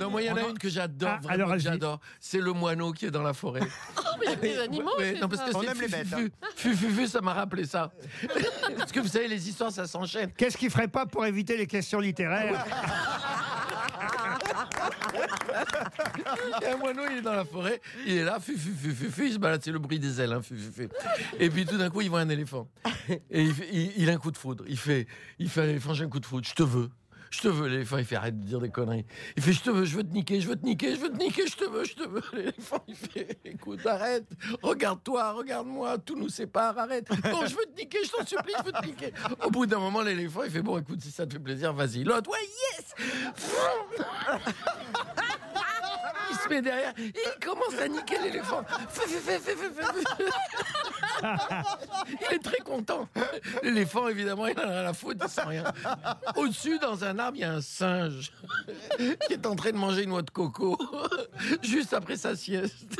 Non, moi, il y en a une que j'adore, Ah, vraiment alors, que allez-y. j'adore. C'est le moineau qui est dans la forêt. mais il y a des animaux. Ouais, c'est non, parce ça. que On c'est aime les bêtes, fu, fu, fu, fu, ça m'a rappelé ça. parce que vous savez, les histoires, ça s'enchaîne. Qu'est-ce qu'il ferait pas pour éviter les questions littéraires Et un moineau, il est dans la forêt, il est là, fu, fu, fu, fu, fu, il se balade, c'est le bruit des ailes, hein, fu, fu, fu. Et puis tout d'un coup, il voit un éléphant. Et il, fait- il- il a un coup de foudre. Il fait, il fait à l'éléphant, j'ai un coup de foudre, je te veux. Je te veux, l'éléphant, il fait arrête de dire des conneries. Il fait, je te veux, je veux te niquer, je veux te niquer, je veux te niquer, je te veux, je te veux. L'éléphant, il fait, écoute, arrête, regarde-toi, regarde-moi, tout nous sépare, arrête. Bon, je veux te niquer, je t'en supplie, je veux te niquer. Au bout d'un moment, l'éléphant, il fait, bon, écoute, si ça te fait plaisir, vas-y. L'autre, ouais, yes! Il se met derrière, il commence à niquer l'éléphant. Il est très content. L'éléphant, évidemment, il en a à foutre, il sent rien. Au-dessus, dans un arbre, il y a un singe qui est en train de manger une noix de coco juste après sa sieste.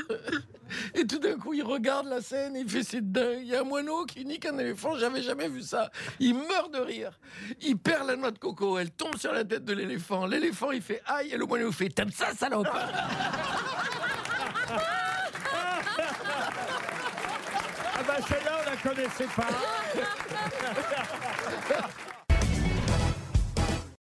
Et tout d'un coup, il regarde la scène, il fait c'est dingue. Il y a un moineau qui nique un éléphant, j'avais jamais vu ça. Il meurt de rire. Il perd la noix de coco, elle tombe sur la tête de l'éléphant. L'éléphant, il fait aïe, et le moineau fait t'aimes ça, salope? Bah celle-là, on la connaissait pas.